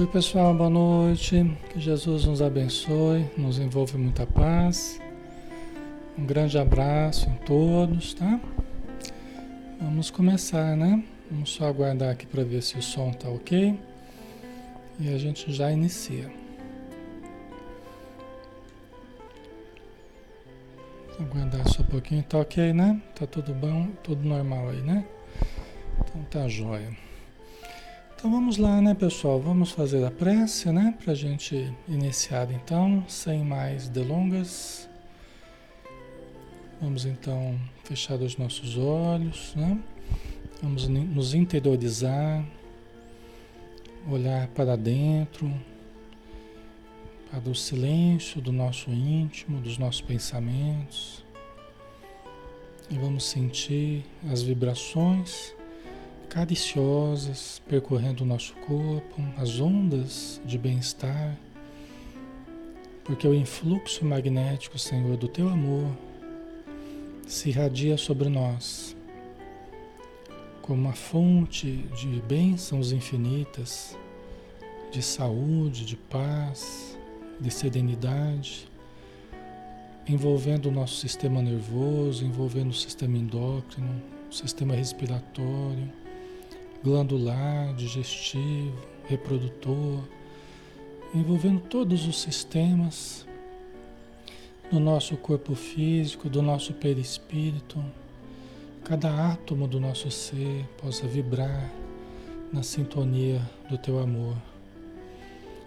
Oi pessoal, boa noite. Que Jesus nos abençoe, nos envolve muita paz. Um grande abraço em todos, tá? Vamos começar, né? Vamos só aguardar aqui para ver se o som tá ok. E a gente já inicia. Aguardar só um pouquinho, tá ok, né? Tá tudo bom, tudo normal aí, né? Então tá jóia. Então vamos lá, né, pessoal? Vamos fazer a prece, né? Pra gente iniciar então, sem mais delongas. Vamos então fechar os nossos olhos, né? Vamos nos interiorizar, olhar para dentro, para o silêncio do nosso íntimo, dos nossos pensamentos. E vamos sentir as vibrações cariciosas percorrendo o nosso corpo, as ondas de bem-estar, porque o influxo magnético, Senhor, do teu amor se irradia sobre nós como uma fonte de bênçãos infinitas, de saúde, de paz, de serenidade, envolvendo o nosso sistema nervoso, envolvendo o sistema endócrino, o sistema respiratório, glandular, digestivo, reprodutor, envolvendo todos os sistemas do nosso corpo físico, do nosso perispírito, cada átomo do nosso ser possa vibrar na sintonia do teu amor.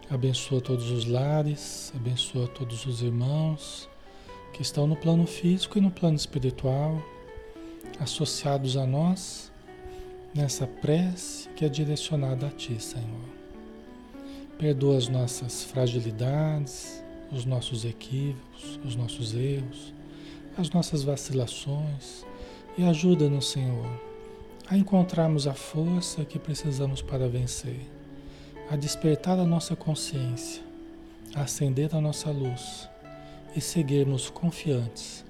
Abençoa todos os lares, abençoa todos os irmãos que estão no plano físico e no plano espiritual, associados a nós nessa prece que é direcionada a Ti, Senhor. Perdoa as nossas fragilidades, os nossos equívocos, os nossos erros, as nossas vacilações e ajuda-nos, Senhor, a encontrarmos a força que precisamos para vencer, a despertar a nossa consciência, a acender a nossa luz e seguirmos confiantes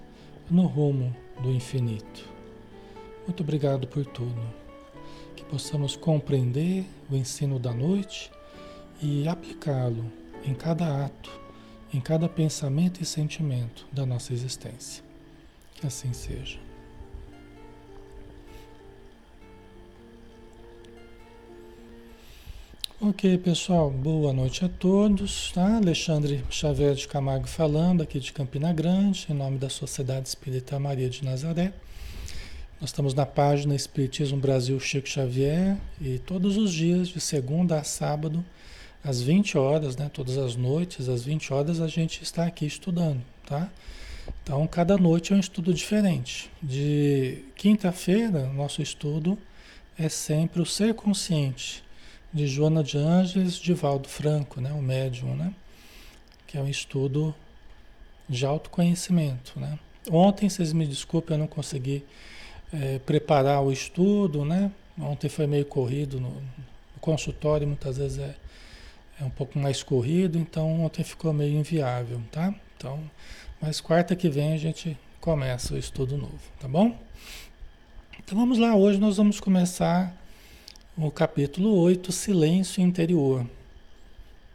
no rumo do infinito. Muito obrigado por tudo. Possamos compreender o ensino da noite e aplicá-lo em cada ato em cada pensamento e sentimento da nossa existência. Que assim seja. Ok, pessoal, boa noite a todos. Tá? Alexandre Xavier de Camargo falando aqui de Campina Grande, em nome da Sociedade Espírita Maria de Nazaré. Nós estamos na página Espiritismo Brasil Chico Xavier e todos os dias, de segunda a sábado, às 20 horas, né? Todas as noites, às 20 horas, a gente está aqui estudando, tá? Então, cada noite é um estudo diferente. De quinta-feira, nosso estudo é sempre o Ser Consciente, de Joana de Ângeles de Valdo Franco, né? O médium, né? Que é um estudo de autoconhecimento, né? Ontem, vocês me desculpem, eu não consegui é, preparar o estudo, né? Ontem foi meio corrido no, no consultório, muitas vezes é é um pouco mais corrido, então ontem ficou meio inviável, tá? Então, mas quarta que vem a gente começa o estudo novo, tá bom? Então vamos lá, hoje nós vamos começar o capítulo 8, Silêncio Interior.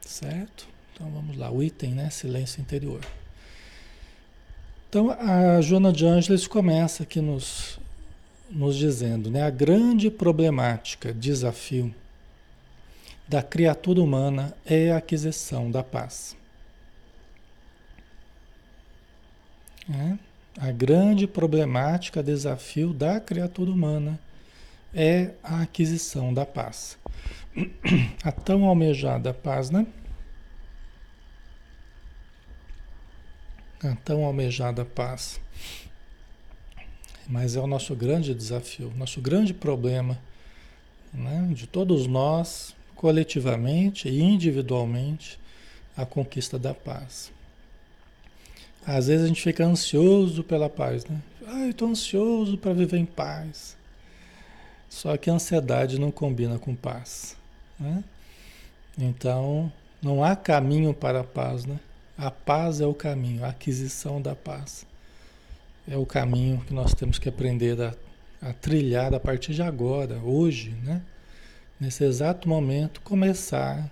Certo? Então vamos lá, o item, né? Silêncio Interior. Então a Joana de Ângeles começa aqui nos, nos dizendo, né? A grande problemática, desafio da criatura humana é a aquisição da paz. É? A grande problemática, desafio da criatura humana é a aquisição da paz. A tão almejada paz, né? A tão almejada paz. Mas é o nosso grande desafio, nosso grande problema né? de todos nós coletivamente e individualmente a conquista da paz. Às vezes a gente fica ansioso pela paz, né? Ah, eu estou ansioso para viver em paz. Só que a ansiedade não combina com paz, né? Então, não há caminho para a paz, né? A paz é o caminho, a aquisição da paz. É o caminho que nós temos que aprender a, a trilhar a partir de agora, hoje, né? nesse exato momento, começar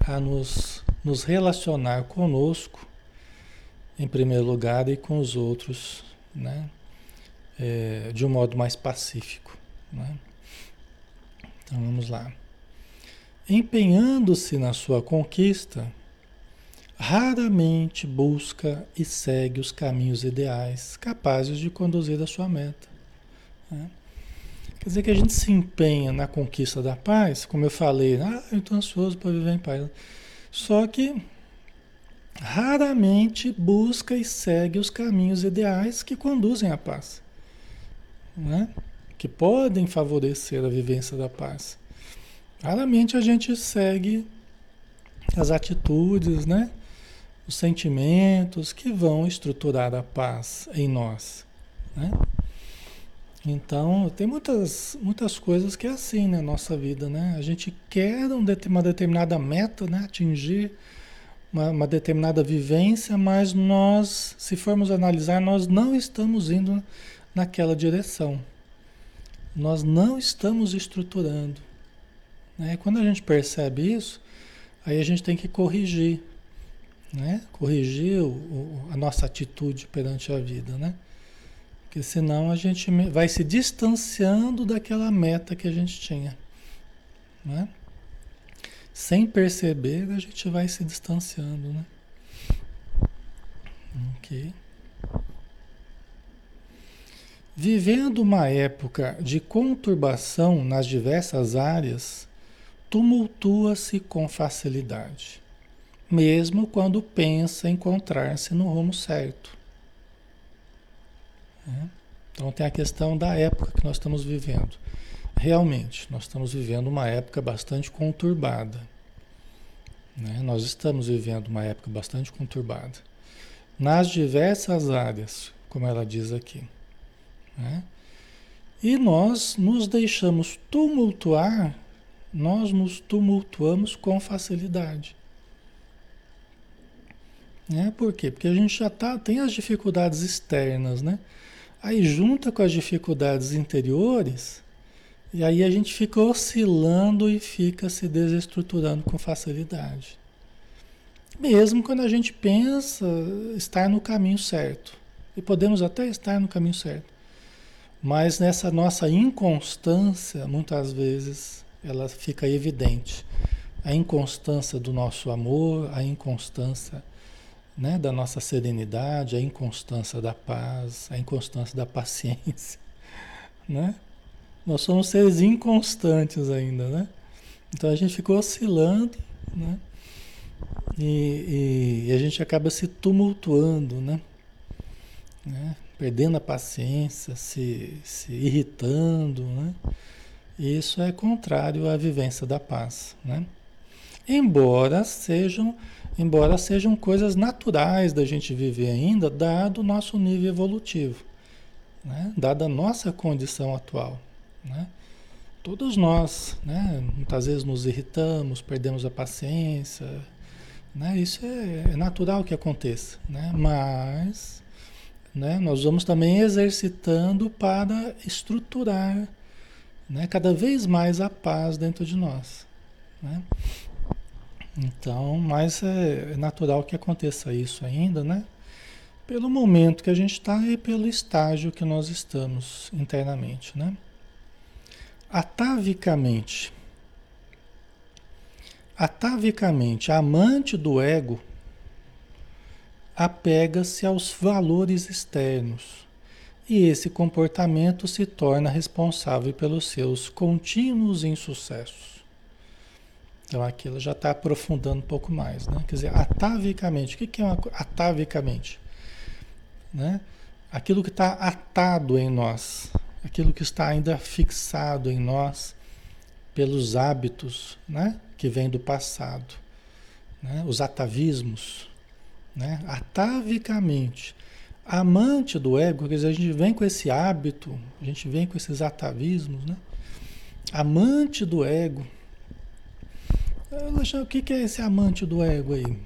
a nos, nos relacionar conosco, em primeiro lugar, e com os outros, né? É, de um modo mais pacífico. Né? Então vamos lá. Empenhando-se na sua conquista, raramente busca e segue os caminhos ideais capazes de conduzir a sua meta. Né? Quer dizer que a gente se empenha na conquista da paz, como eu falei, ah, eu estou ansioso para viver em paz. Só que raramente busca e segue os caminhos ideais que conduzem à paz, né? que podem favorecer a vivência da paz. Raramente a gente segue as atitudes, né? Os sentimentos que vão estruturar a paz em nós. Né? Então, tem muitas, muitas coisas que é assim na nossa vida, né? A gente quer uma determinada meta, né? Atingir uma, uma, determinada vivência, mas nós, se formos analisar, nós não estamos indo naquela direção. Nós não estamos estruturando. Né? Quando a gente percebe isso, aí a gente tem que corrigir, né? Corrigir o, a nossa atitude perante a vida, né? Porque senão a gente vai se distanciando daquela meta que a gente tinha. Né? Sem perceber, a gente vai se distanciando. Né? Ok. Vivendo uma época de conturbação nas diversas áreas, tumultua-se com facilidade, mesmo quando pensa encontrar-se no rumo certo. Né? Então tem a questão da época que nós estamos vivendo. Realmente, nós estamos vivendo uma época bastante conturbada. Né? Nós estamos vivendo uma época bastante conturbada. Nas diversas áreas, como ela diz aqui. Né? E nós nos deixamos tumultuar, nós nos tumultuamos com facilidade. Né? Por quê? Porque a gente já tá, tem as dificuldades externas, né? Aí junta com as dificuldades interiores, e aí a gente fica oscilando e fica se desestruturando com facilidade. Mesmo quando a gente pensa estar no caminho certo. E podemos até estar no caminho certo. Mas nessa nossa inconstância, muitas vezes, ela fica evidente. A inconstância do nosso amor, a inconstância né, da nossa serenidade, a inconstância da paz, a inconstância da paciência, né? Nós somos seres inconstantes ainda, né? Então a gente ficou oscilando, né? E, e, e a gente acaba se tumultuando, né? né? Perdendo a paciência, se, se irritando, né? E isso é contrário à vivência da paz, né? Embora sejam embora sejam coisas naturais da gente viver ainda, dado o nosso nível evolutivo, né? dada a nossa condição atual. Né? Todos nós, né? muitas vezes nos irritamos, perdemos a paciência, né? isso é, é natural que aconteça, né? mas né? nós vamos também exercitando para estruturar né? cada vez mais a paz dentro de nós. Né? Então, mas é, é natural que aconteça isso ainda, né? Pelo momento que a gente está e pelo estágio que nós estamos internamente, né? Atavicamente, atavicamente, a amante do ego apega-se aos valores externos e esse comportamento se torna responsável pelos seus contínuos insucessos. Então aqui ela já está aprofundando um pouco mais, né? Quer dizer, atavicamente. O que, que é uma, atavicamente? Né? Aquilo que está atado em nós, aquilo que está ainda fixado em nós pelos hábitos, né? Que vem do passado, né? Os atavismos, né? Atavicamente. Amante do ego, quer dizer, a gente vem com esse hábito, a gente vem com esses atavismos, né? Amante do ego, o que é esse amante do ego aí?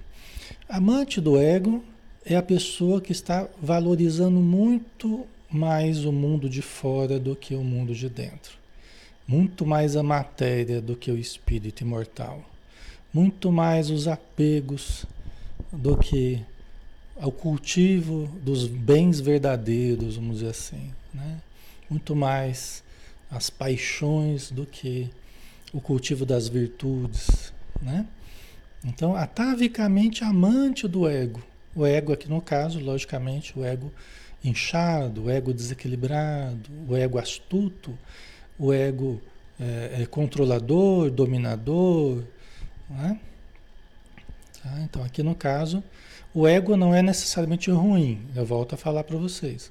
Amante do ego é a pessoa que está valorizando muito mais o mundo de fora do que o mundo de dentro. Muito mais a matéria do que o espírito imortal. muito mais os apegos do que ao cultivo dos bens verdadeiros, vamos dizer assim, né? Muito mais as paixões do que o cultivo das virtudes, né? Então, atavicamente amante do ego. O ego aqui no caso, logicamente, o ego inchado, o ego desequilibrado, o ego astuto, o ego é, é, controlador, dominador. Né? Tá? Então, aqui no caso, o ego não é necessariamente ruim, eu volto a falar para vocês.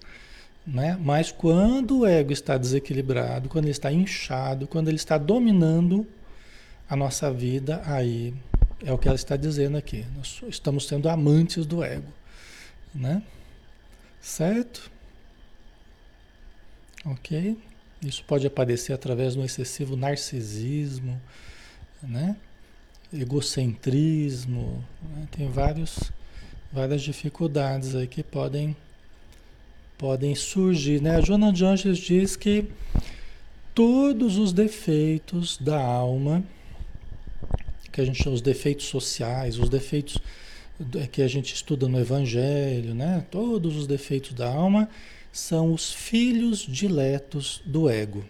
Né? Mas quando o ego está desequilibrado, quando ele está inchado, quando ele está dominando a nossa vida, aí é o que ela está dizendo aqui. Nós estamos sendo amantes do ego. Né? Certo? Ok? Isso pode aparecer através do excessivo narcisismo, né? egocentrismo, né? tem vários, várias dificuldades aí que podem, podem surgir. Né? A Joana de Anjos diz que todos os defeitos da alma, que a gente chama os defeitos sociais, os defeitos que a gente estuda no Evangelho, né? Todos os defeitos da alma são os filhos diletos do ego.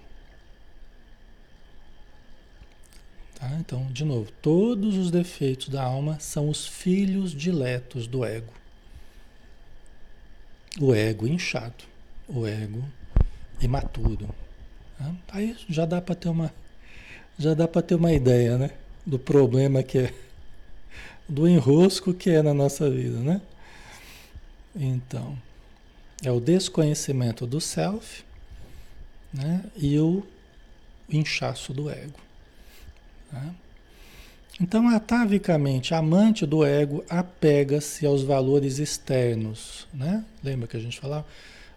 Tá? Então, de novo, todos os defeitos da alma são os filhos diletos do ego. O ego inchado, o ego imaturo. Tá? Aí já dá para ter uma já dá para ter uma ideia, né, do problema que é do enrosco que é na nossa vida, né? Então, é o desconhecimento do self, né? E o inchaço do ego. Né? Então, atavicamente, amante do ego apega-se aos valores externos, né? Lembra que a gente falava?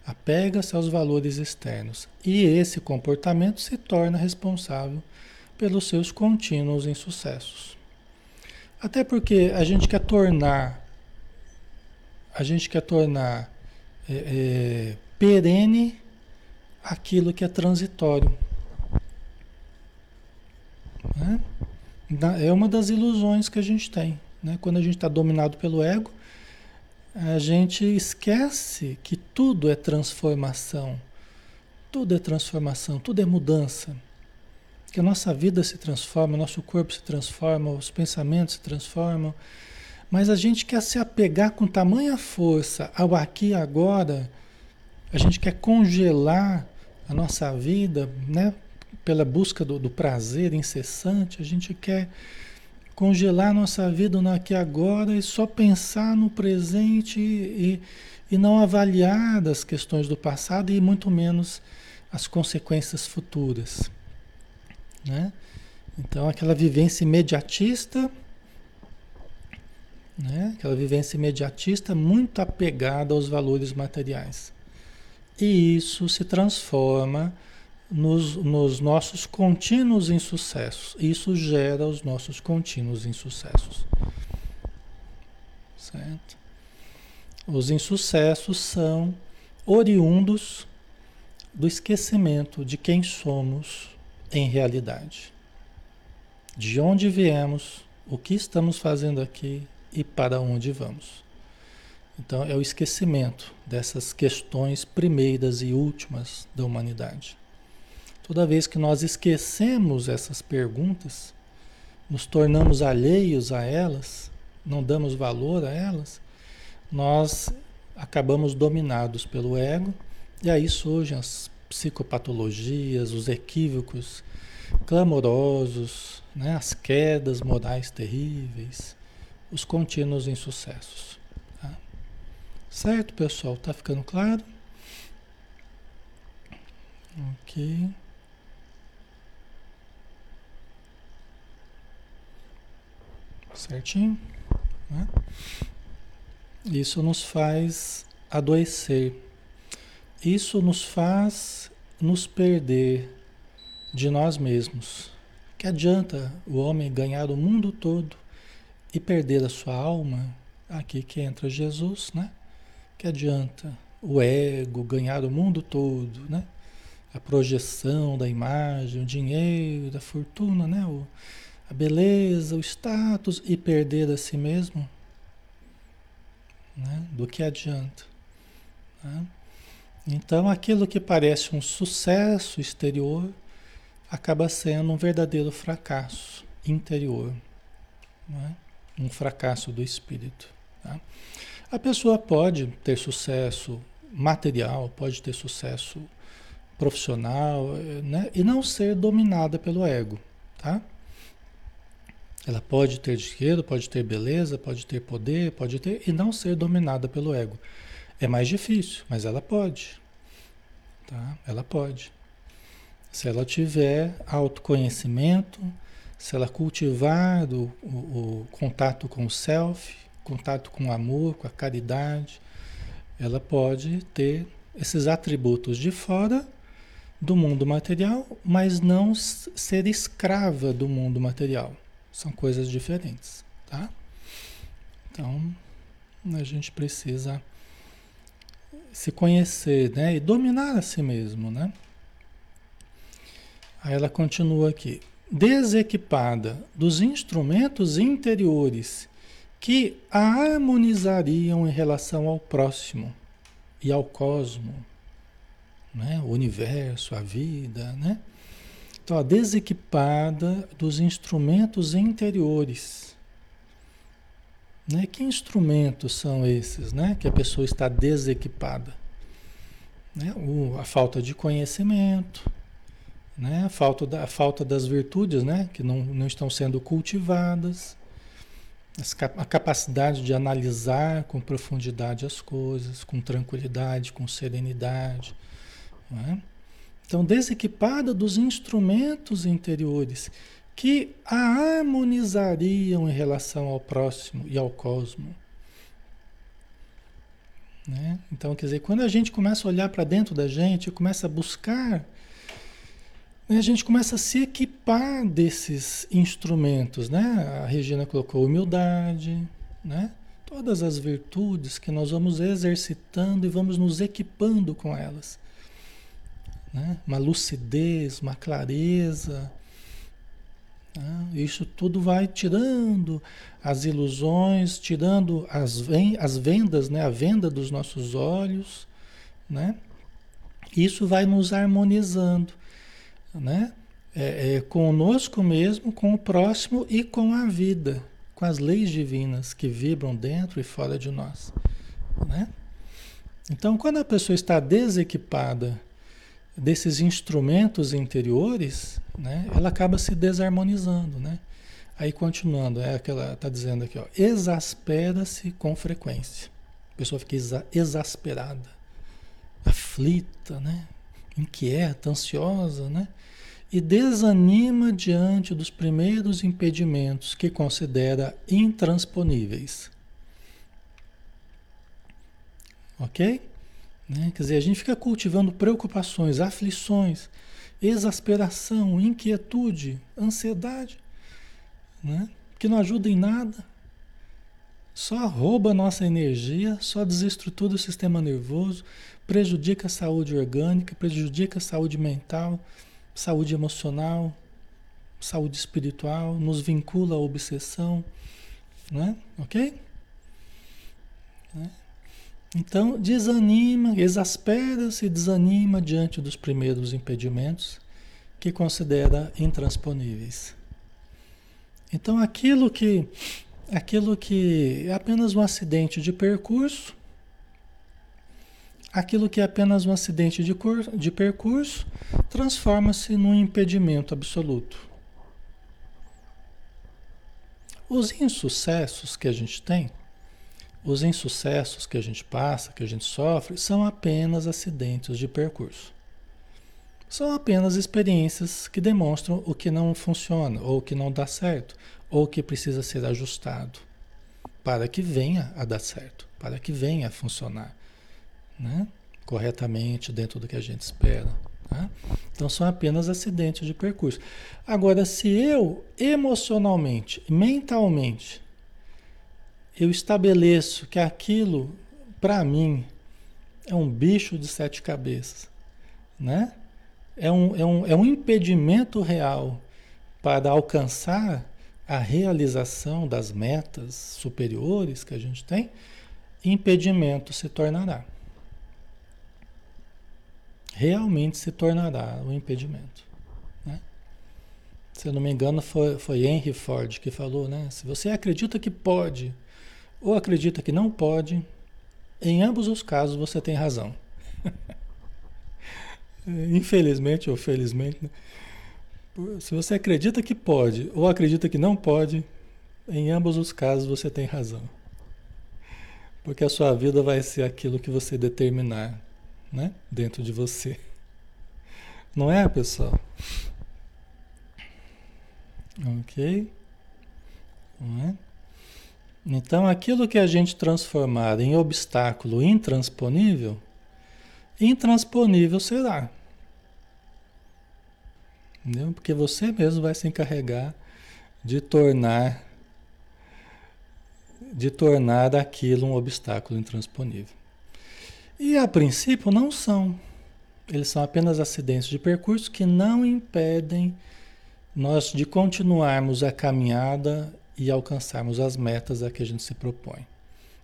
Apega-se aos valores externos. E esse comportamento se torna responsável pelos seus contínuos insucessos. Até porque a gente quer tornar, a gente quer tornar é, é, perene aquilo que é transitório. Né? É uma das ilusões que a gente tem. Né? Quando a gente está dominado pelo ego, a gente esquece que tudo é transformação. Tudo é transformação, tudo é mudança que a nossa vida se transforma, o nosso corpo se transforma, os pensamentos se transformam, mas a gente quer se apegar com tamanha força ao aqui e agora, a gente quer congelar a nossa vida, né? Pela busca do, do prazer incessante, a gente quer congelar a nossa vida no aqui e agora e só pensar no presente e, e não avaliar as questões do passado e muito menos as consequências futuras. Né? Então, aquela vivência imediatista, né? aquela vivência imediatista muito apegada aos valores materiais. E isso se transforma nos, nos nossos contínuos insucessos. Isso gera os nossos contínuos insucessos. Certo? Os insucessos são oriundos do esquecimento de quem somos em realidade. De onde viemos, o que estamos fazendo aqui e para onde vamos. Então, é o esquecimento dessas questões primeiras e últimas da humanidade. Toda vez que nós esquecemos essas perguntas, nos tornamos alheios a elas, não damos valor a elas, nós acabamos dominados pelo ego e aí surgem as psicopatologias, os equívocos clamorosos, né? as quedas morais terríveis, os contínuos insucessos. Tá? Certo, pessoal? Tá ficando claro? Ok. Certinho? Né? Isso nos faz adoecer isso nos faz nos perder de nós mesmos. Que adianta o homem ganhar o mundo todo e perder a sua alma? Aqui que entra Jesus, né? Que adianta o ego ganhar o mundo todo, né? A projeção da imagem, o dinheiro, a fortuna, né? O, a beleza, o status e perder a si mesmo? Né? Do que adianta? Né? Então, aquilo que parece um sucesso exterior acaba sendo um verdadeiro fracasso interior, né? um fracasso do espírito. Tá? A pessoa pode ter sucesso material, pode ter sucesso profissional, né? e não ser dominada pelo ego. Tá? Ela pode ter dinheiro, pode ter beleza, pode ter poder, pode ter, e não ser dominada pelo ego. É mais difícil, mas ela pode. Tá? Ela pode. Se ela tiver autoconhecimento, se ela cultivar o, o, o contato com o self, contato com o amor, com a caridade, ela pode ter esses atributos de fora do mundo material, mas não ser escrava do mundo material. São coisas diferentes, tá? Então, a gente precisa se conhecer, né? E dominar a si mesmo, né? Aí ela continua aqui. Desequipada dos instrumentos interiores que a harmonizariam em relação ao próximo e ao cosmo, né? o universo, a vida, né? Então, desequipada dos instrumentos interiores né? Que instrumentos são esses né? que a pessoa está desequipada? Né? O, a falta de conhecimento, né? a, falta da, a falta das virtudes né? que não, não estão sendo cultivadas, a capacidade de analisar com profundidade as coisas, com tranquilidade, com serenidade. Né? Então, desequipada dos instrumentos interiores que a harmonizariam em relação ao próximo e ao cosmo. Né? Então, quer dizer, quando a gente começa a olhar para dentro da gente, começa a buscar, né? a gente começa a se equipar desses instrumentos. Né? A Regina colocou humildade, né? todas as virtudes que nós vamos exercitando e vamos nos equipando com elas. Né? Uma lucidez, uma clareza ah, isso tudo vai tirando as ilusões, tirando as, as vendas, né? a venda dos nossos olhos. Né? Isso vai nos harmonizando né? É, é, conosco mesmo, com o próximo e com a vida, com as leis divinas que vibram dentro e fora de nós. Né? Então, quando a pessoa está desequipada desses instrumentos interiores, né, ela acaba se desarmonizando, né? Aí continuando, é aquela está dizendo aqui, ó, exaspera-se com frequência. A pessoa fica exa exasperada, aflita, né? Inquieta, ansiosa, né? E desanima diante dos primeiros impedimentos que considera intransponíveis. Ok? Né? Quer dizer, a gente fica cultivando preocupações, aflições, exasperação, inquietude, ansiedade, né? que não ajuda em nada, só rouba nossa energia, só desestrutura o sistema nervoso, prejudica a saúde orgânica, prejudica a saúde mental, saúde emocional, saúde espiritual, nos vincula à obsessão, né? Ok? Né? Então, desanima, exaspera-se, desanima diante dos primeiros impedimentos que considera intransponíveis. Então, aquilo que aquilo que é apenas um acidente de percurso, aquilo que é apenas um acidente de, de percurso, transforma-se num impedimento absoluto. Os insucessos que a gente tem, os insucessos que a gente passa, que a gente sofre, são apenas acidentes de percurso. São apenas experiências que demonstram o que não funciona, ou o que não dá certo, ou o que precisa ser ajustado para que venha a dar certo, para que venha a funcionar né? corretamente dentro do que a gente espera. Tá? Então são apenas acidentes de percurso. Agora, se eu emocionalmente, mentalmente, eu estabeleço que aquilo, para mim, é um bicho de sete cabeças, né? É um, é, um, é um impedimento real para alcançar a realização das metas superiores que a gente tem, impedimento se tornará. Realmente se tornará o um impedimento. Né? Se eu não me engano, foi, foi Henry Ford que falou, né? Se você acredita que pode ou acredita que não pode, em ambos os casos você tem razão. Infelizmente ou felizmente, né? se você acredita que pode ou acredita que não pode, em ambos os casos você tem razão. Porque a sua vida vai ser aquilo que você determinar, né? Dentro de você. Não é, pessoal? Ok? Não é? Então, aquilo que a gente transformar em obstáculo intransponível, intransponível será. Entendeu? Porque você mesmo vai se encarregar de tornar de tornar aquilo um obstáculo intransponível. E a princípio não são. Eles são apenas acidentes de percurso que não impedem nós de continuarmos a caminhada e alcançarmos as metas a que a gente se propõe.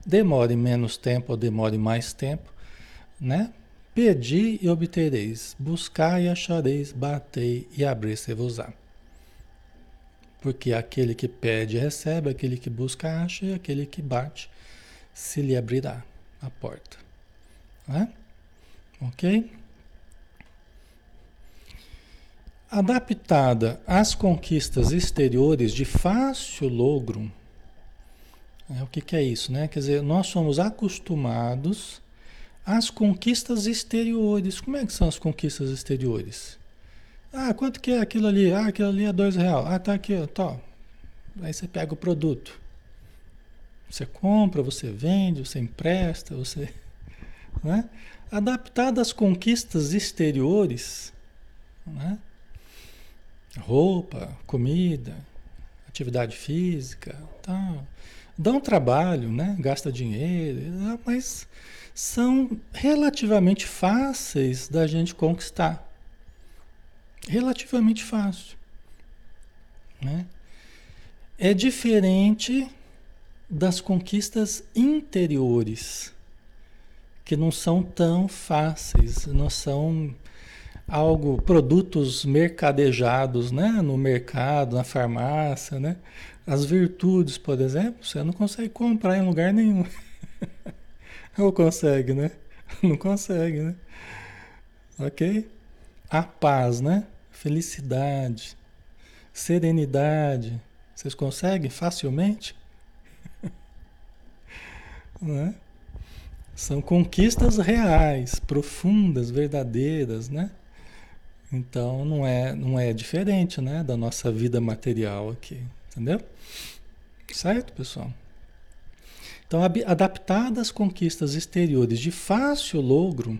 Demore menos tempo ou demore mais tempo, né? Pedi e obtereis, buscai e achareis, batei e abrir-se-vos-á. Porque aquele que pede recebe, aquele que busca acha e aquele que bate se lhe abrirá a porta. Né? Ok? Adaptada às conquistas exteriores de fácil logro, é, o que, que é isso? Né? Quer dizer, nós somos acostumados às conquistas exteriores. Como é que são as conquistas exteriores? Ah, quanto que é aquilo ali? Ah, aquilo ali é dois real. Ah, tá aqui, tá. Aí você pega o produto. Você compra, você vende, você empresta, você. Né? Adaptado às conquistas exteriores, né? Roupa, comida, atividade física, tá. dá um trabalho, né? gasta dinheiro, mas são relativamente fáceis da gente conquistar relativamente fácil. Né? É diferente das conquistas interiores, que não são tão fáceis, não são algo, produtos mercadejados né? no mercado, na farmácia. Né? As virtudes, por exemplo, você não consegue comprar em lugar nenhum. Ou consegue, né? Não consegue, né? Ok? A paz, né? felicidade, serenidade. Vocês conseguem facilmente? né? São conquistas reais, profundas, verdadeiras, né? Então não é, não é diferente, né, da nossa vida material aqui, entendeu? Certo, pessoal? Então, adaptadas conquistas exteriores de fácil logro,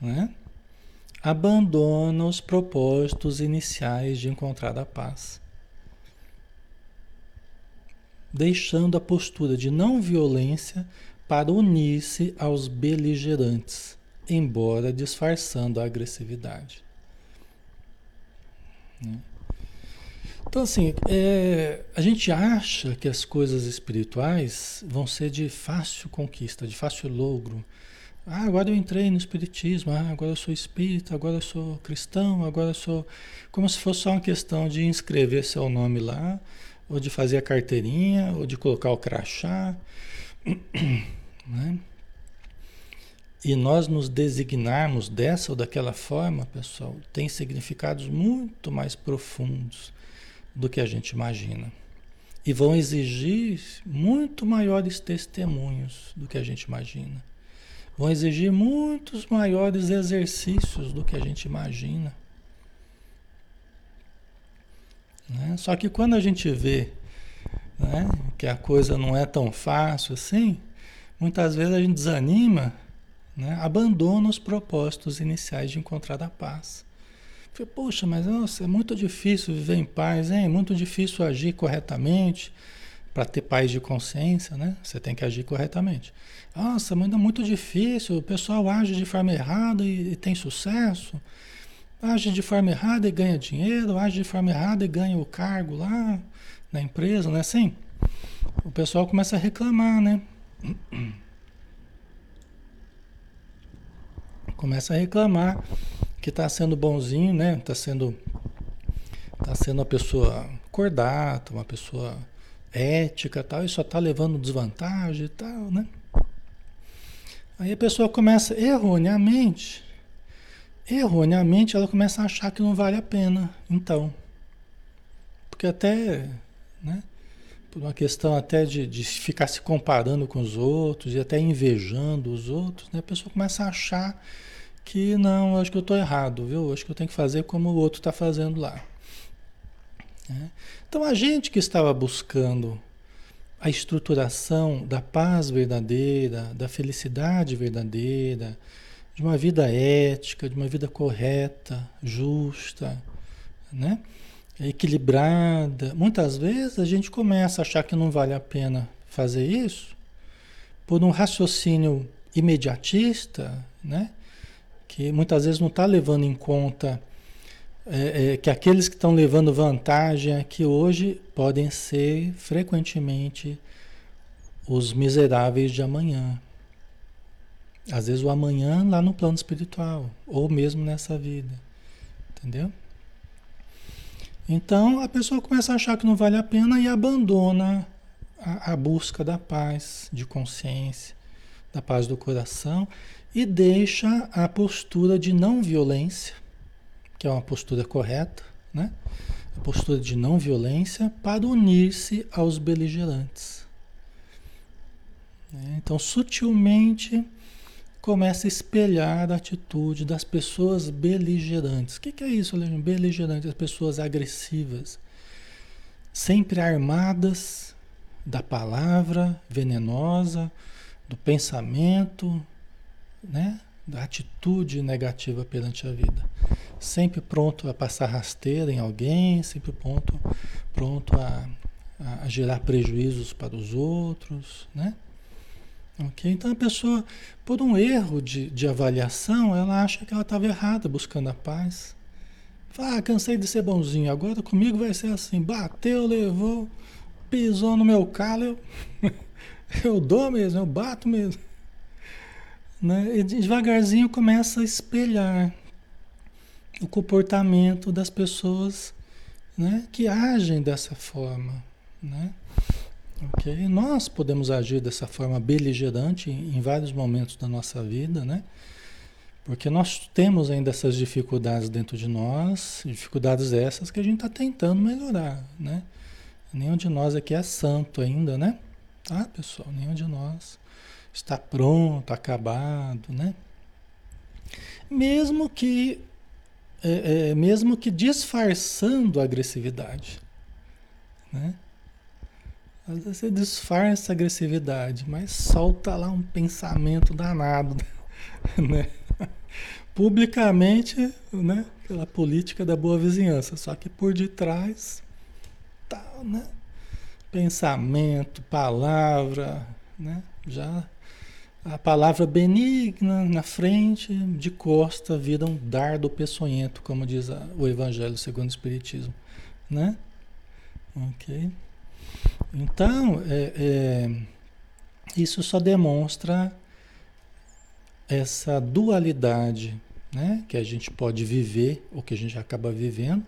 né? abandona os propósitos iniciais de encontrar a paz, deixando a postura de não violência para unir-se aos beligerantes, embora disfarçando a agressividade. Né? Então, assim, é, a gente acha que as coisas espirituais vão ser de fácil conquista, de fácil logro, ah, agora eu entrei no Espiritismo, ah, agora eu sou espírita, agora eu sou cristão, agora eu sou. Como se fosse só uma questão de inscrever seu nome lá, ou de fazer a carteirinha, ou de colocar o crachá. Né? E nós nos designarmos dessa ou daquela forma, pessoal, tem significados muito mais profundos do que a gente imagina. E vão exigir muito maiores testemunhos do que a gente imagina vão exigir muitos maiores exercícios do que a gente imagina. Né? Só que quando a gente vê né, que a coisa não é tão fácil assim, muitas vezes a gente desanima, né, abandona os propósitos iniciais de encontrar a paz. Poxa, mas nossa, é muito difícil viver em paz, hein? é muito difícil agir corretamente para ter paz de consciência, né? Você tem que agir corretamente. Nossa, mas é muito difícil, o pessoal age de forma errada e, e tem sucesso. age de forma errada e ganha dinheiro, age de forma errada e ganha o cargo lá na empresa, não é assim? O pessoal começa a reclamar, né? Começa a reclamar que está sendo bonzinho, né? Está sendo, tá sendo uma pessoa cordata, uma pessoa ética tal, e só está levando desvantagem e tal, né? Aí a pessoa começa erroneamente, erroneamente ela começa a achar que não vale a pena, então. Porque até, né? Por uma questão até de, de ficar se comparando com os outros e até invejando os outros, né? A pessoa começa a achar que não, acho que eu estou errado, viu? Acho que eu tenho que fazer como o outro está fazendo lá. Né? Então a gente que estava buscando a estruturação da paz verdadeira, da felicidade verdadeira, de uma vida ética, de uma vida correta, justa, né? equilibrada. Muitas vezes a gente começa a achar que não vale a pena fazer isso por um raciocínio imediatista, né? Que muitas vezes não está levando em conta é, é, que aqueles que estão levando vantagem aqui hoje podem ser frequentemente os miseráveis de amanhã. Às vezes o amanhã lá no plano espiritual, ou mesmo nessa vida. Entendeu? Então a pessoa começa a achar que não vale a pena e abandona a, a busca da paz de consciência, da paz do coração e deixa a postura de não violência que é uma postura correta, né? A postura de não violência para unir-se aos beligerantes. Né? Então, sutilmente começa a espelhar a atitude das pessoas beligerantes. O que, é isso, Leandro? Beligerantes, as pessoas agressivas, sempre armadas da palavra venenosa, do pensamento, né? da atitude negativa perante a vida sempre pronto a passar rasteira em alguém, sempre pronto, pronto a, a, gerar prejuízos para os outros, né? Ok? Então a pessoa, por um erro de, de avaliação, ela acha que ela estava errada buscando a paz. Fala, ah, cansei de ser bonzinho, agora comigo vai ser assim, bateu, levou, pisou no meu calo, eu, eu dou mesmo, eu bato mesmo. Né? E devagarzinho começa a espelhar o comportamento das pessoas né, que agem dessa forma. Né? Okay? Nós podemos agir dessa forma beligerante em, vários momentos da nossa vida, né? Porque nós temos ainda essas dificuldades dentro de nós, dificuldades essas que a gente está tentando melhorar, né? Nenhum de nós aqui é santo ainda, né? Tá, pessoal? Nenhum de nós está pronto, acabado, né? Mesmo que é, é, mesmo que disfarçando a agressividade. Né? Às vezes você disfarça a agressividade, mas solta lá um pensamento danado. Né? Publicamente, né? pela política da boa vizinhança, só que por detrás tá, né? pensamento, palavra, né? já a palavra benigna na frente, de costa, vira um dardo peçonhento, como diz a, o Evangelho segundo o Espiritismo, né? Ok? Então, é, é, isso só demonstra essa dualidade, né? Que a gente pode viver, ou que a gente acaba vivendo,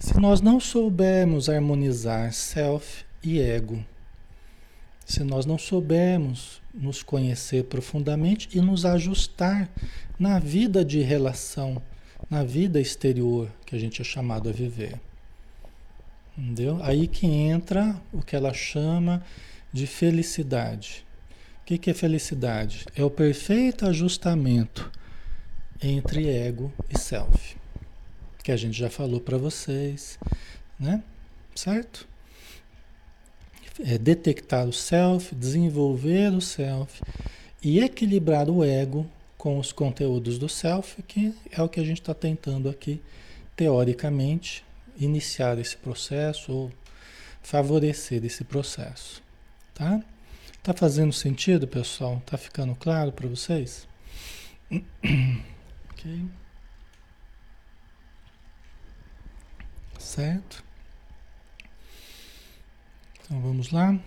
se nós não soubermos harmonizar self e ego. Se nós não soubermos nos conhecer profundamente e nos ajustar na vida de relação, na vida exterior que a gente é chamado a viver. Entendeu? Aí que entra o que ela chama de felicidade. O que, que é felicidade? É o perfeito ajustamento entre ego e self, que a gente já falou para vocês, né? Certo? É detectar o self, desenvolver o self e equilibrar o ego com os conteúdos do self, que é o que a gente está tentando aqui, teoricamente, iniciar esse processo ou favorecer esse processo. Tá? Tá fazendo sentido, pessoal? Tá ficando claro para vocês? ok. Certo? Então vamos lá.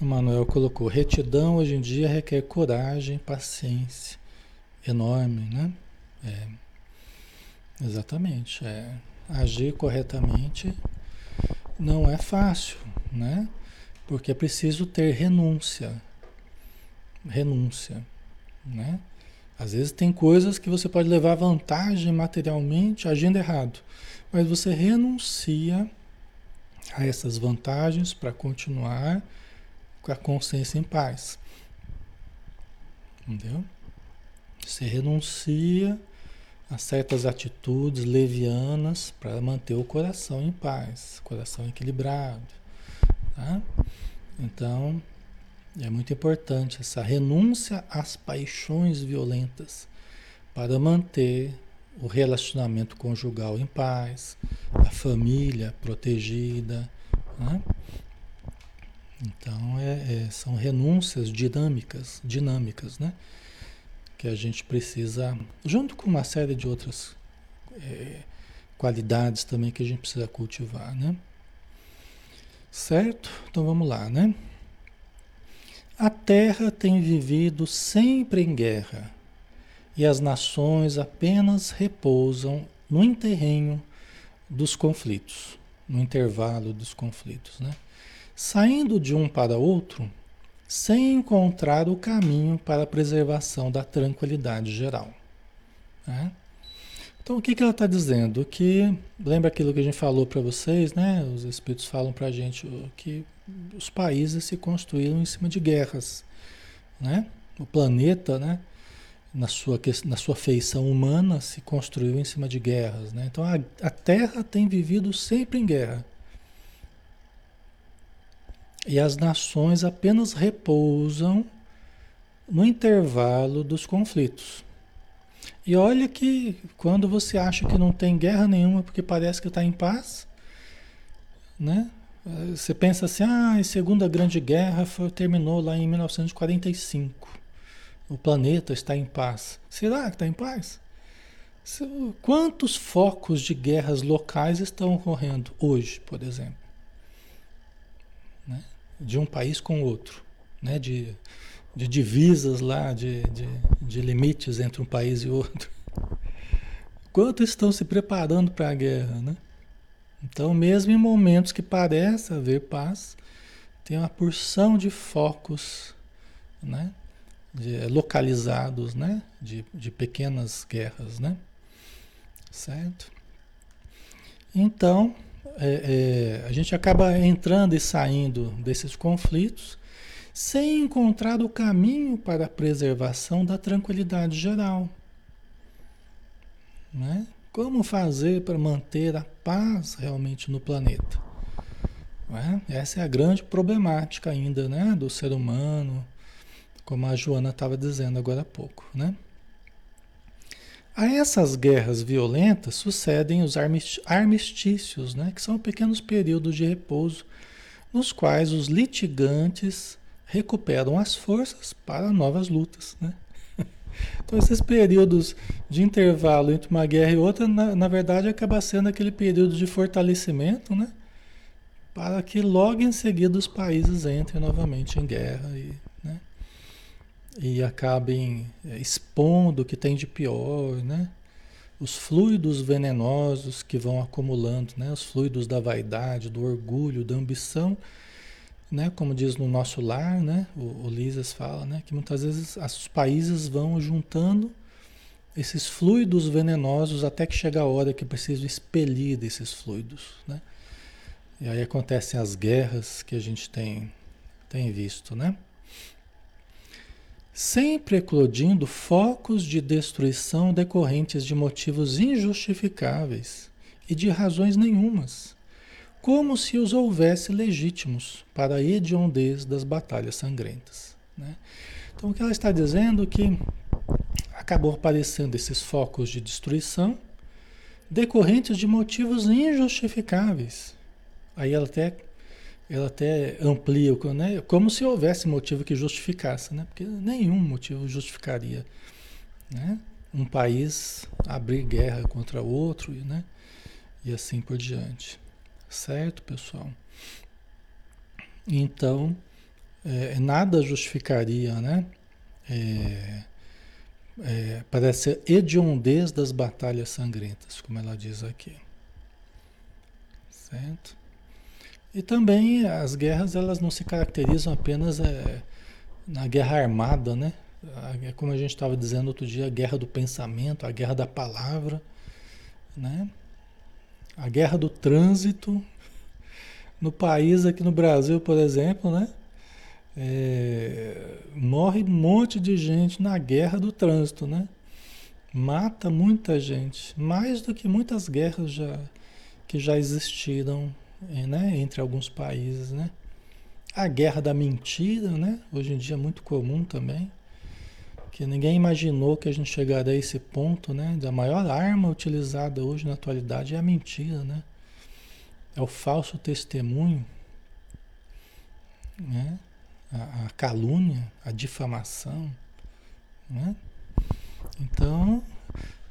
O Manuel colocou: retidão hoje em dia requer coragem, paciência enorme, né? É, exatamente. É, agir corretamente não é fácil, né? Porque é preciso ter renúncia. Renúncia, né? Às vezes tem coisas que você pode levar vantagem materialmente agindo errado, mas você renuncia a essas vantagens para continuar com a consciência em paz. Entendeu? Você renuncia a certas atitudes levianas para manter o coração em paz, coração equilibrado. Tá? Então, é muito importante essa renúncia às paixões violentas para manter o relacionamento conjugal em paz, a família protegida. Né? Então, é, é, são renúncias dinâmicas, dinâmicas, né? Que a gente precisa, junto com uma série de outras é, qualidades também que a gente precisa cultivar, né? Certo? Então vamos lá, né? A Terra tem vivido sempre em guerra e as nações apenas repousam no interrenho dos conflitos, no intervalo dos conflitos, né? Saindo de um para outro, sem encontrar o caminho para a preservação da tranquilidade geral. Né? Então, o que, que ela está dizendo? Que lembra aquilo que a gente falou para vocês, né? Os espíritos falam para a gente que os países se construíram em cima de guerras, né? O planeta, né? Na sua, na sua feição humana se construiu em cima de guerras, né? Então a, a Terra tem vivido sempre em guerra. E as nações apenas repousam no intervalo dos conflitos. E olha que quando você acha que não tem guerra nenhuma porque parece que está em paz, né? Você pensa assim, ah, a Segunda Grande Guerra foi, terminou lá em 1945. O planeta está em paz. Será que está em paz? Quantos focos de guerras locais estão ocorrendo hoje, por exemplo? Né? De um país com outro, né? de de divisas lá, de, de, de limites entre um país e outro. Quanto estão se preparando para a guerra, né? Então, mesmo em momentos que parece haver paz, tem uma porção de focos, né? De, localizados, né? De, de pequenas guerras, né? Certo? Então, é, é, a gente acaba entrando e saindo desses conflitos sem encontrar o caminho para a preservação da tranquilidade geral. Né? Como fazer para manter a paz realmente no planeta? Né? Essa é a grande problemática ainda né? do ser humano, como a Joana estava dizendo agora há pouco. Né? A essas guerras violentas sucedem os armistícios, né? que são pequenos períodos de repouso nos quais os litigantes recuperam as forças para novas lutas. Né? Então, esses períodos de intervalo entre uma guerra e outra, na, na verdade, acaba sendo aquele período de fortalecimento, né? para que logo em seguida os países entrem novamente em guerra e? E acabem é, expondo o que tem de pior, né? os fluidos venenosos que vão acumulando, né? os fluidos da vaidade, do orgulho, da ambição né, como diz no nosso lar, né, o, o Lisas fala, né, que muitas vezes os países vão juntando esses fluidos venenosos até que chega a hora que precisam expelir desses fluidos, né? E aí acontecem as guerras que a gente tem, tem visto, né? Sempre eclodindo focos de destruição decorrentes de motivos injustificáveis e de razões nenhumas como se os houvesse legítimos para a hediondez das batalhas sangrentas. Né? Então, o que ela está dizendo é que acabou aparecendo esses focos de destruição decorrentes de motivos injustificáveis. Aí ela até, ela até amplia, né? como se houvesse motivo que justificasse, né? porque nenhum motivo justificaria. Né? um país abrir guerra contra outro, né? E assim por diante. Certo, pessoal? Então, é, nada justificaria, né? É, é, parece hediondez das batalhas sangrentas, como ela diz aqui. Certo? E também as guerras elas não se caracterizam apenas é, na guerra armada, né? É como a gente estava dizendo outro dia, a guerra do pensamento, a guerra da palavra, né? A guerra do trânsito. No país aqui no Brasil, por exemplo, né? É, morre um monte de gente na guerra do trânsito, né? Mata muita gente, mais do que muitas guerras já, que já existiram né? entre alguns países, né? A guerra da mentira, né? Hoje em dia é muito comum também, que ninguém imaginou que a gente chegaria a esse ponto, né? Da maior arma utilizada hoje na atualidade é a mentira, né? É o falso testemunho, né? a, a calúnia, a difamação. Né? Então,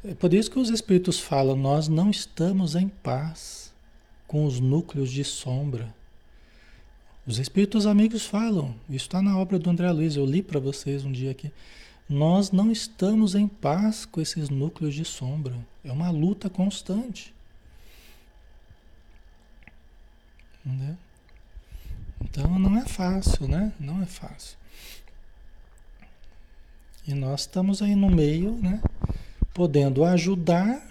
é por isso que os Espíritos falam: nós não estamos em paz com os núcleos de sombra. Os Espíritos amigos falam, isso está na obra do André Luiz, eu li para vocês um dia aqui. Nós não estamos em paz com esses núcleos de sombra. É uma luta constante. Entendeu? Então não é fácil, né? Não é fácil. E nós estamos aí no meio, né? Podendo ajudar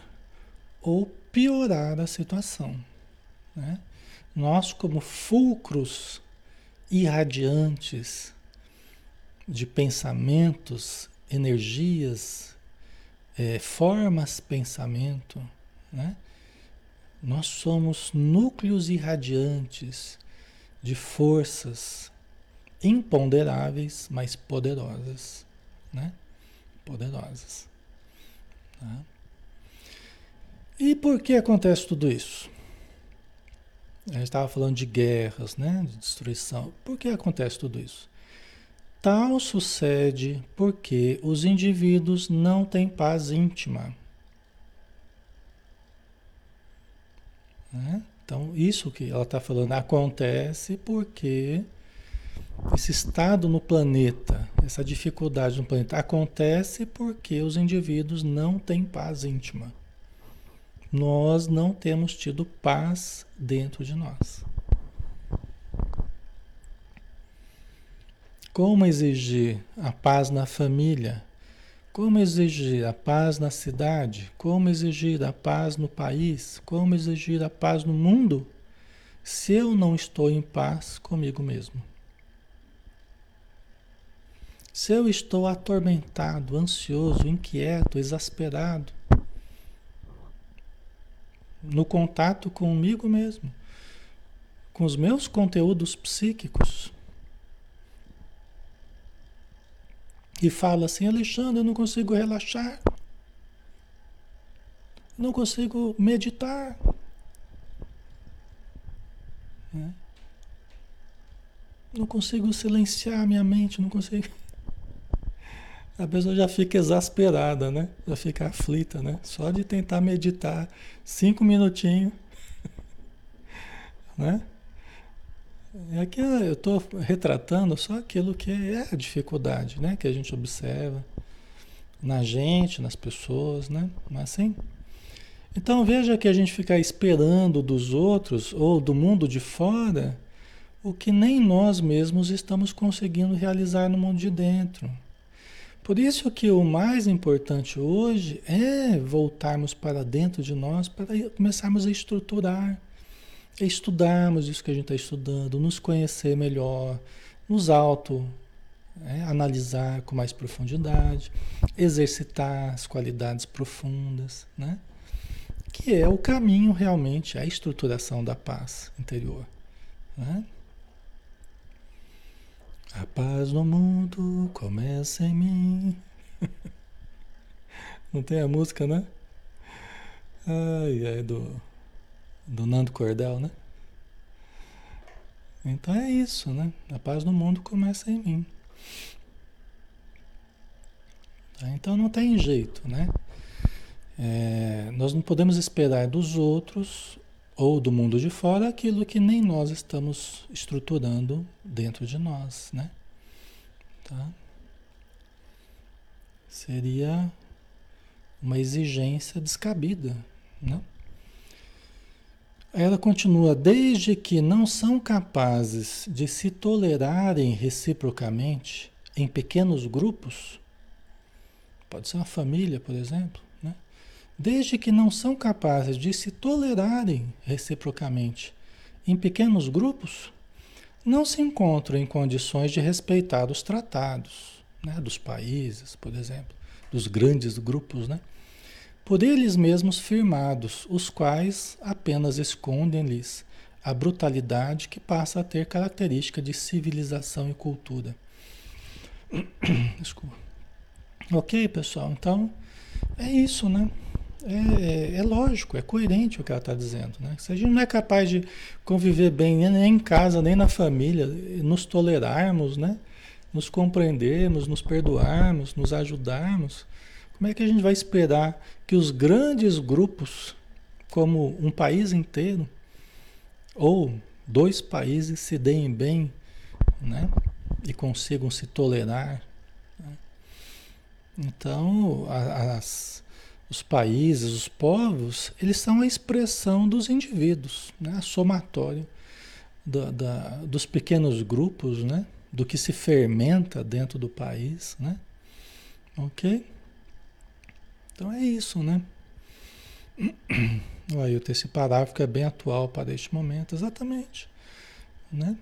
ou piorar a situação. Né? Nós, como fulcros irradiantes de pensamentos, energias, é, formas pensamento, né? Nós somos núcleos irradiantes de forças imponderáveis, mas poderosas, né? Poderosas. Tá? E por que acontece tudo isso? A gente estava falando de guerras, né? De destruição. Por que acontece tudo isso? Tal sucede porque os indivíduos não têm paz íntima. Né? Então, isso que ela está falando acontece porque esse estado no planeta, essa dificuldade no planeta, acontece porque os indivíduos não têm paz íntima. Nós não temos tido paz dentro de nós. Como exigir a paz na família? Como exigir a paz na cidade? Como exigir a paz no país? Como exigir a paz no mundo? Se eu não estou em paz comigo mesmo. Se eu estou atormentado, ansioso, inquieto, exasperado, no contato comigo mesmo, com os meus conteúdos psíquicos, e fala assim: Alexandre, eu não consigo relaxar, não consigo meditar. Né? Não consigo silenciar minha mente, não consigo. A pessoa já fica exasperada, né? Já fica aflita, né? Só de tentar meditar cinco minutinhos, né? Aqui eu estou retratando só aquilo que é a dificuldade, né? Que a gente observa na gente, nas pessoas, né? Não é assim? Então veja que a gente ficar esperando dos outros ou do mundo de fora o que nem nós mesmos estamos conseguindo realizar no mundo de dentro. Por isso que o mais importante hoje é voltarmos para dentro de nós para começarmos a estruturar estudarmos isso que a gente está estudando, nos conhecer melhor, nos auto é, analisar com mais profundidade, exercitar as qualidades profundas, né? que é o caminho realmente, a estruturação da paz interior. Né? A paz no mundo começa em mim. Não tem a música, né? Ai, ai, do do Nando Cordel, né? Então é isso, né? A paz do mundo começa em mim. Tá? Então não tem jeito, né? É, nós não podemos esperar dos outros ou do mundo de fora aquilo que nem nós estamos estruturando dentro de nós, né? Tá? Seria uma exigência descabida, né? Ela continua, desde que não são capazes de se tolerarem reciprocamente em pequenos grupos, pode ser uma família, por exemplo? Desde que não são capazes de se tolerarem reciprocamente em pequenos grupos, não se encontram em condições de respeitar os tratados né? dos países, por exemplo, dos grandes grupos, né? por eles mesmos firmados, os quais apenas escondem-lhes a brutalidade que passa a ter característica de civilização e cultura. Desculpa. Ok, pessoal? Então, é isso, né? É, é, lógico, é coerente o que ela está dizendo. Né? Se a gente não é capaz de conviver bem nem em casa, nem na família, nos tolerarmos, né? nos compreendermos, nos perdoarmos, nos ajudarmos, como é que a gente vai esperar que os grandes grupos, como um país inteiro, ou dois países se deem bem né? e consigam se tolerar? Né? Então, as, os países, os povos, eles são a expressão dos indivíduos, né? a somatória da, da, dos pequenos grupos, né? do que se fermenta dentro do país. Né? Ok? Então é isso, né? Aí esse parágrafo é bem atual para este momento, exatamente, né?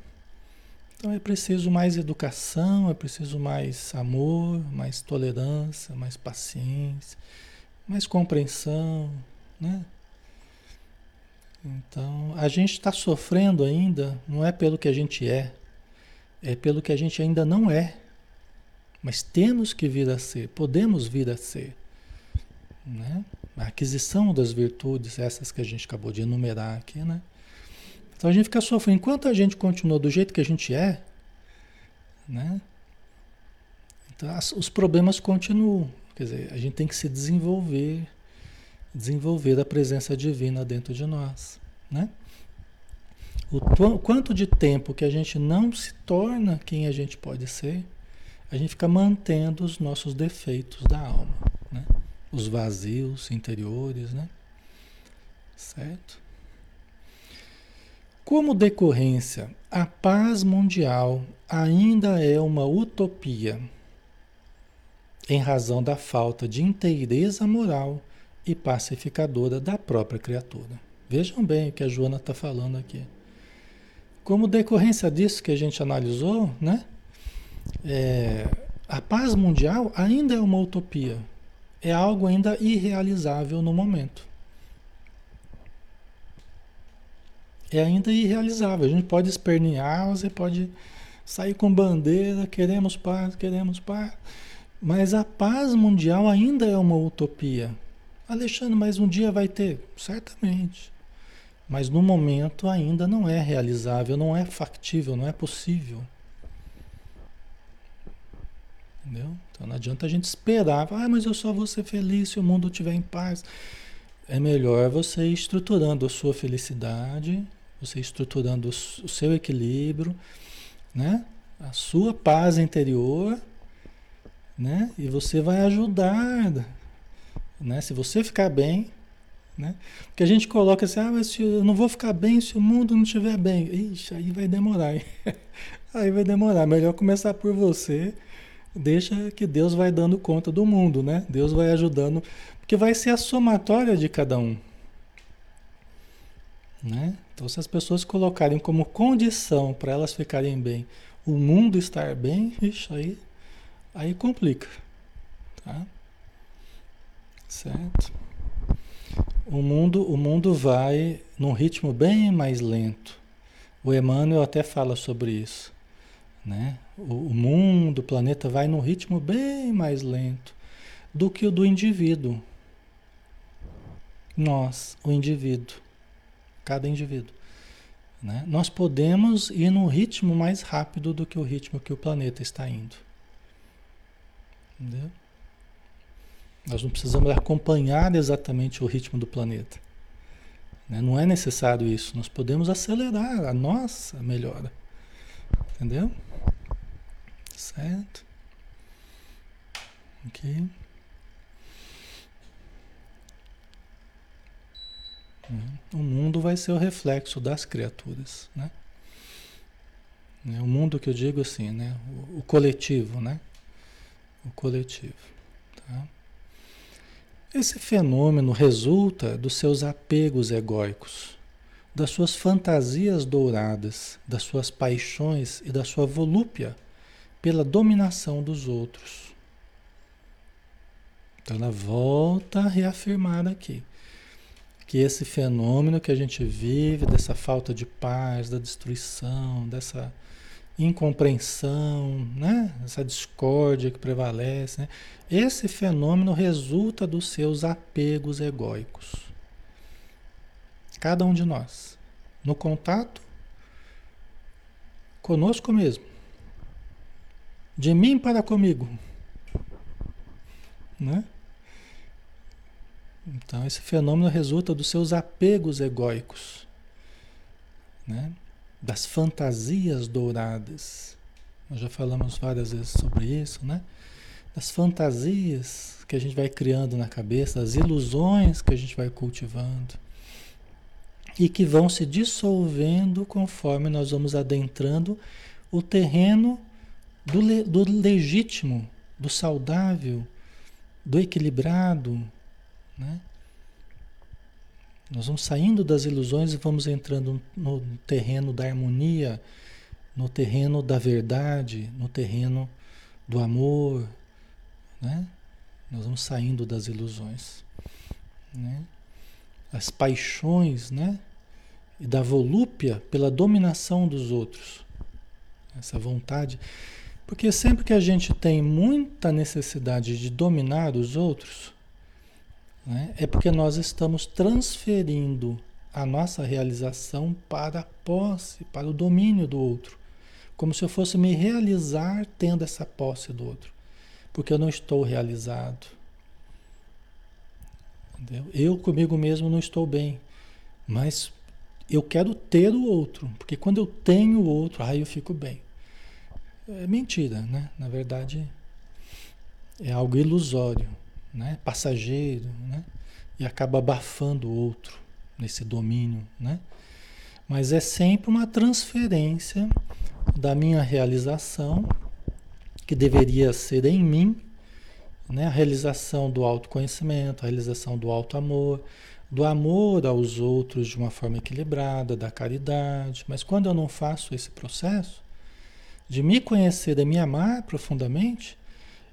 Então é preciso mais educação, é preciso mais amor, mais tolerância, mais paciência, mais compreensão, né? Então a gente está sofrendo ainda, não é pelo que a gente é, é pelo que a gente ainda não é. Mas temos que vir a ser, podemos vir a ser. Né? A aquisição das virtudes, essas que a gente acabou de enumerar aqui, né? Então a gente fica sofrendo. Enquanto a gente continua do jeito que a gente é, né? Então as, os problemas continuam. Quer dizer, a gente tem que se desenvolver, desenvolver a presença divina dentro de nós, né? O quanto de tempo que a gente não se torna quem a gente pode ser, a gente fica mantendo os nossos defeitos da alma, né? os vazios interiores, né? Certo? Como decorrência, a paz mundial ainda é uma utopia, em razão da falta de inteireza moral e pacificadora da própria criatura. Vejam bem o que a Joana está falando aqui. Como decorrência disso que a gente analisou, né? É, a paz mundial ainda é uma utopia, é algo ainda irrealizável no momento. É ainda irrealizável. A gente pode espernear, você pode sair com bandeira, queremos paz, queremos paz. Mas a paz mundial ainda é uma utopia. Alexandre, mas um dia vai ter? Certamente. Mas no momento ainda não é realizável, não é factível, não é possível. Entendeu? Então não adianta a gente esperar, ah, mas eu só vou ser feliz se o mundo estiver em paz. É melhor você ir estruturando a sua felicidade, você estruturando o seu equilíbrio, né? A sua paz interior, né? E você vai ajudar, né? Se você ficar bem, né? Porque a gente coloca assim, ah, mas eu não vou ficar bem se o mundo não estiver bem. Ixi, aí vai demorar. aí vai demorar. Melhor começar por você deixa que Deus vai dando conta do mundo, né? Deus vai ajudando, porque vai ser a somatória de cada um. Né? Então, se as pessoas colocarem como condição para elas ficarem bem, o mundo estar bem, ixi, aí, aí complica. Tá? Certo? O mundo, o mundo vai num ritmo bem mais lento. O Emmanuel até fala sobre isso. Né? O, o mundo, o planeta vai num ritmo bem mais lento do que o do indivíduo. Nós, o indivíduo, cada indivíduo. Né? Nós podemos ir num ritmo mais rápido do que o ritmo que o planeta está indo. Entendeu? Nós não precisamos acompanhar exatamente o ritmo do planeta. Né? Não é necessário isso. Nós podemos acelerar a nossa melhora. Entendeu? Certo? Ok. O mundo vai ser o reflexo das criaturas, né? O mundo que eu digo assim, né? O coletivo, né? O coletivo, tá? Esse fenômeno resulta dos seus apegos egóicos, das suas fantasias douradas, das suas paixões e da sua volúpia pela dominação dos outros. Então ela volta a reafirmar aqui que esse fenômeno que a gente vive, dessa falta de paz, da destruição, dessa incompreensão, né? essa discórdia que prevalece, né? esse fenômeno resulta dos seus apegos egóicos. Cada um de nós, no contato conosco mesmo, de mim para comigo, né? Então, esse fenômeno resulta dos seus apegos egóicos, né? Das fantasias douradas. Nós já falamos várias vezes sobre isso, né? Das fantasias que a gente vai criando na cabeça, das ilusões que a gente vai cultivando e que vão se dissolvendo conforme nós vamos adentrando o terreno do, le, do legítimo, do saudável, do equilibrado, né? Nós vamos saindo das ilusões e vamos entrando no terreno da harmonia, no terreno da verdade, no terreno do amor, né? Nós vamos saindo das ilusões, né? As paixões, né? E da volúpia pela dominação dos outros. Essa vontade. Porque sempre que a gente tem muita necessidade de dominar os outros, né? É porque nós estamos transferindo a nossa realização para a posse, para o domínio do outro. Como se eu fosse me realizar tendo essa posse do outro. Porque eu não estou realizado. Entendeu? Eu comigo mesmo não estou bem. Mas eu quero ter o outro. Porque quando eu tenho o outro, aí eu fico bem. É mentira, né? Na verdade, é algo ilusório né? passageiro, né? e acaba abafando o outro nesse domínio. Né? Mas é sempre uma transferência da minha realização, que deveria ser em mim, né? a realização do autoconhecimento, a realização do auto-amor, do amor aos outros de uma forma equilibrada, da caridade. Mas quando eu não faço esse processo de me conhecer, de me amar profundamente,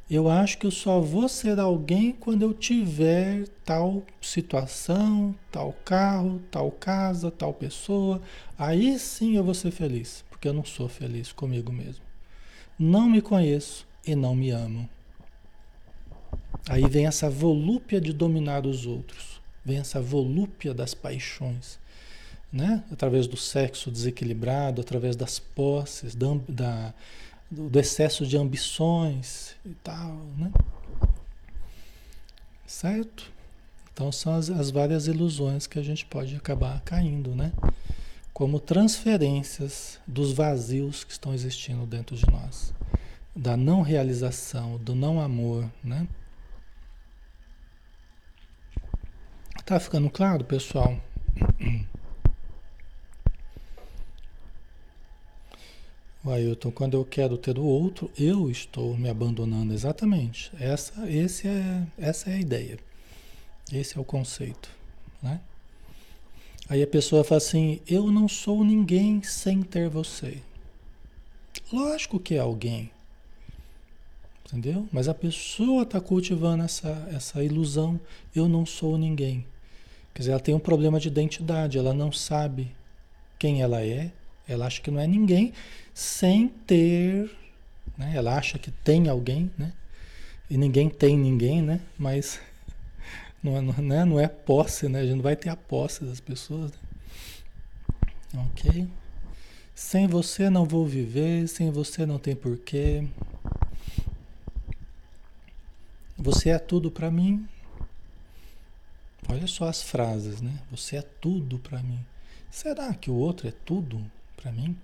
eu acho que eu só vou ser alguém quando eu tiver tal situação, tal carro, tal casa, tal pessoa. Aí sim eu vou ser feliz, porque eu não sou feliz comigo mesmo. Não me conheço e não me amo. Aí vem essa volúpia de dominar os outros, vem essa volúpia das paixões, né? Através do sexo desequilibrado, através das posses, da, da do, do excesso de ambições e tal, né? Certo? Então são as, as várias ilusões que a gente pode acabar caindo, né? Como transferências dos vazios que estão existindo dentro de nós, da não realização, do não amor, né? Tá ficando claro, pessoal? Ailton, quando eu quero ter o outro, eu estou me abandonando. Exatamente. Essa, esse é, essa é a ideia. Esse é o conceito. Né? Aí a pessoa fala assim: Eu não sou ninguém sem ter você. Lógico que é alguém. Entendeu? Mas a pessoa está cultivando essa, essa ilusão: Eu não sou ninguém. Quer dizer, ela tem um problema de identidade, ela não sabe quem ela é, ela acha que não é ninguém sem ter, né? Ela acha que tem alguém, né? E ninguém tem ninguém, né? Mas não é, não é, não é posse, né? A gente não vai ter a posse das pessoas. Né? Ok? Sem você não vou viver, sem você não tem porquê. Você é tudo para mim. Olha só as frases, né? Você é tudo para mim. Será que o outro é tudo para mim?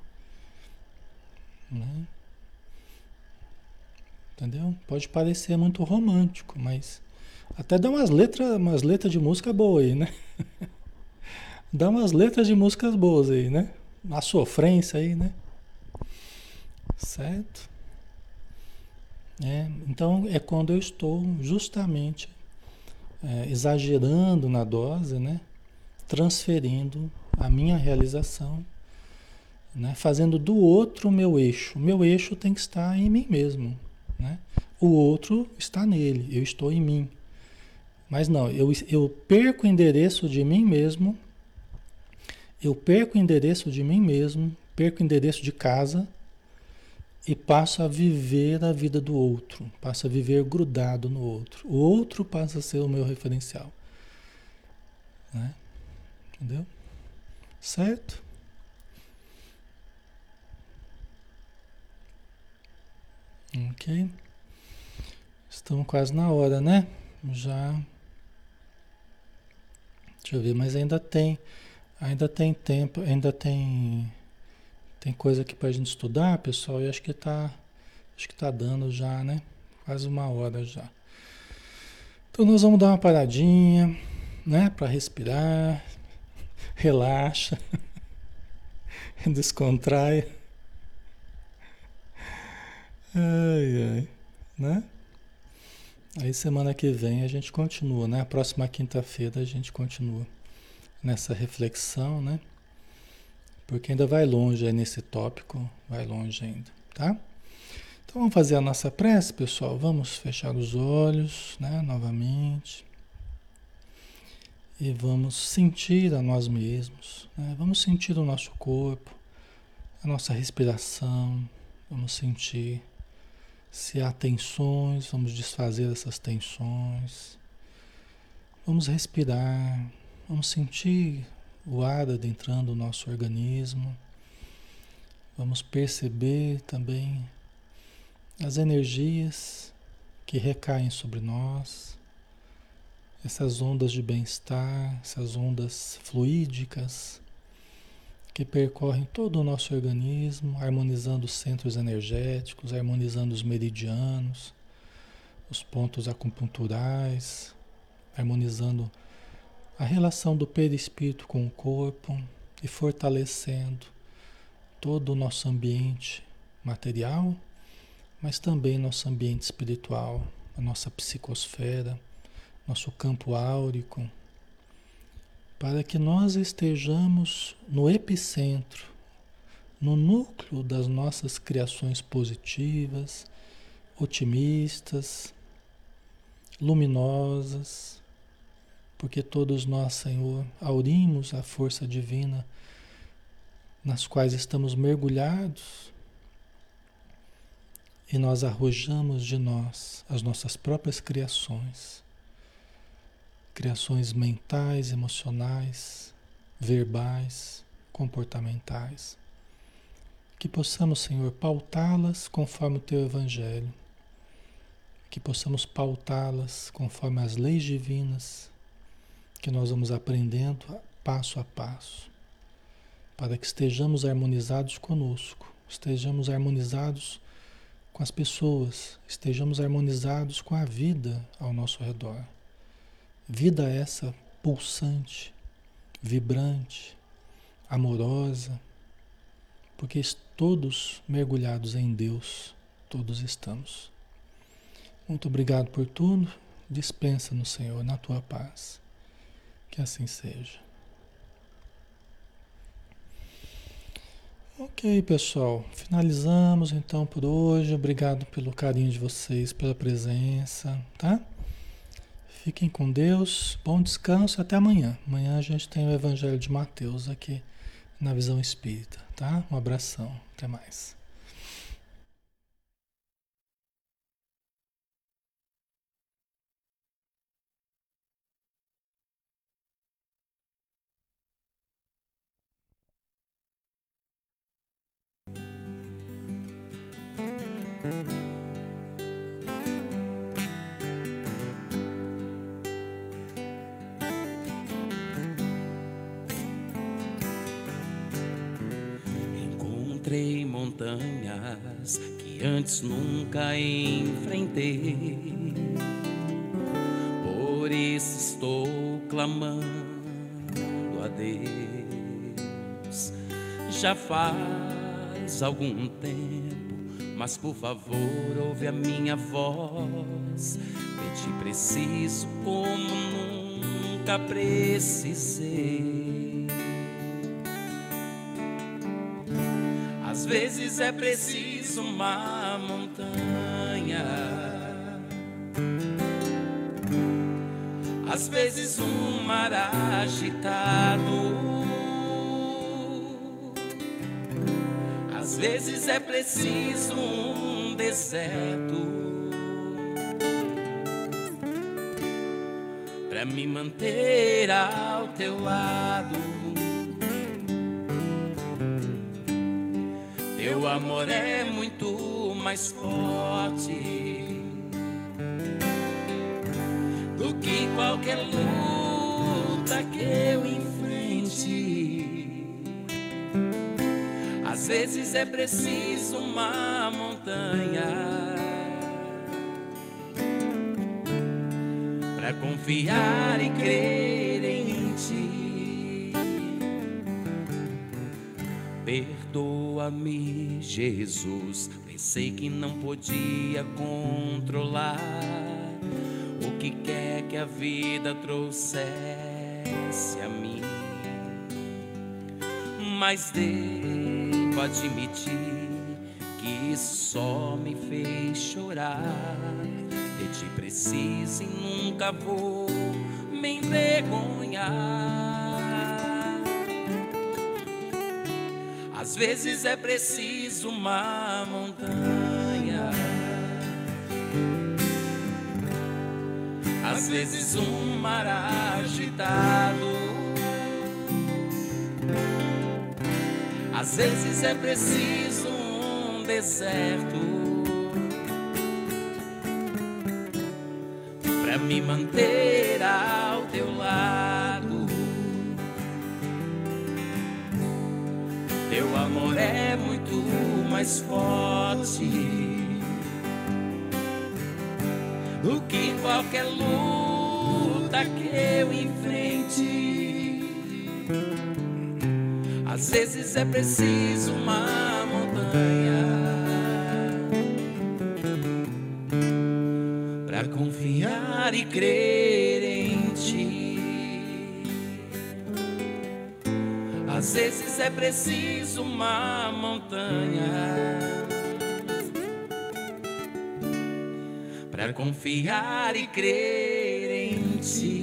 Né? Entendeu? Pode parecer muito romântico, mas até dá umas letras, umas letras de música boa aí, né? dá umas letras de músicas boas aí, né? A sofrência aí, né? Certo? É, então é quando eu estou justamente é, exagerando na dose, né? Transferindo a minha realização, né? fazendo do outro o meu eixo. O meu eixo tem que estar em mim mesmo. Né? O outro está nele, eu estou em mim. Mas não, eu, eu perco o endereço de mim mesmo, eu perco o endereço de mim mesmo, perco o endereço de casa e passo a viver a vida do outro, passo a viver grudado no outro. O outro passa a ser o meu referencial. Né? Entendeu? Certo? Ok. Estamos quase na hora, né? Já. Deixa eu ver, mas ainda tem. Ainda tem tempo, ainda tem. Tem coisa aqui pra gente estudar, pessoal, e acho que tá. Acho que tá dando já, né? Quase uma hora já. Então nós vamos dar uma paradinha, né? Para respirar, relaxa, descontrai. Ai, ai, né? Aí semana que vem a gente continua, né? A próxima quinta-feira a gente continua nessa reflexão, né? Porque ainda vai longe aí nesse tópico, vai longe ainda, tá? Então vamos fazer a nossa prece, pessoal. Vamos fechar os olhos, né? Novamente. E vamos sentir a nós mesmos, né? vamos sentir o nosso corpo, a nossa respiração, vamos sentir se há tensões, vamos desfazer essas tensões, vamos respirar, vamos sentir o ar adentrando o nosso organismo, vamos perceber também as energias que recaem sobre nós essas ondas de bem-estar, essas ondas fluídicas que percorrem todo o nosso organismo, harmonizando os centros energéticos, harmonizando os meridianos, os pontos acupunturais, harmonizando a relação do perispírito com o corpo e fortalecendo todo o nosso ambiente material, mas também nosso ambiente espiritual, a nossa psicosfera nosso campo áurico, para que nós estejamos no epicentro, no núcleo das nossas criações positivas, otimistas, luminosas, porque todos nós, Senhor, aurimos a força divina nas quais estamos mergulhados e nós arrojamos de nós as nossas próprias criações criações mentais, emocionais, verbais, comportamentais. Que possamos, Senhor, pautá-las conforme o teu Evangelho. Que possamos pautá-las conforme as leis divinas que nós vamos aprendendo passo a passo. Para que estejamos harmonizados conosco, estejamos harmonizados com as pessoas, estejamos harmonizados com a vida ao nosso redor. Vida essa pulsante, vibrante, amorosa, porque todos mergulhados em Deus, todos estamos. Muito obrigado por tudo. Dispensa no Senhor, na tua paz. Que assim seja. Ok, pessoal. Finalizamos então por hoje. Obrigado pelo carinho de vocês, pela presença, tá? Fiquem com Deus, bom descanso, até amanhã. Amanhã a gente tem o Evangelho de Mateus aqui na Visão Espírita, tá? Um abração, até mais. thank you montanhas que antes nunca enfrentei. Por isso estou clamando a Deus. Já faz algum tempo, mas por favor, ouve a minha voz. Te preciso como nunca precisei. Às vezes é preciso uma montanha, às vezes um mar agitado, às vezes é preciso um deserto. Para me manter ao teu lado. Amor é muito mais forte do que qualquer luta que eu enfrente. Às vezes é preciso uma montanha para confiar e crer Perdoa-me, Jesus. Pensei que não podia controlar o que quer que a vida trouxesse a mim. Mas devo admitir que só me fez chorar. De ti preciso e nunca vou me envergonhar. Às vezes é preciso uma montanha, às vezes um mar agitado, às vezes é preciso um deserto. Para me manter amor é muito mais forte do que qualquer luta que eu enfrente. Às vezes é preciso uma montanha para confiar e crer é preciso uma montanha para confiar e crer em ti.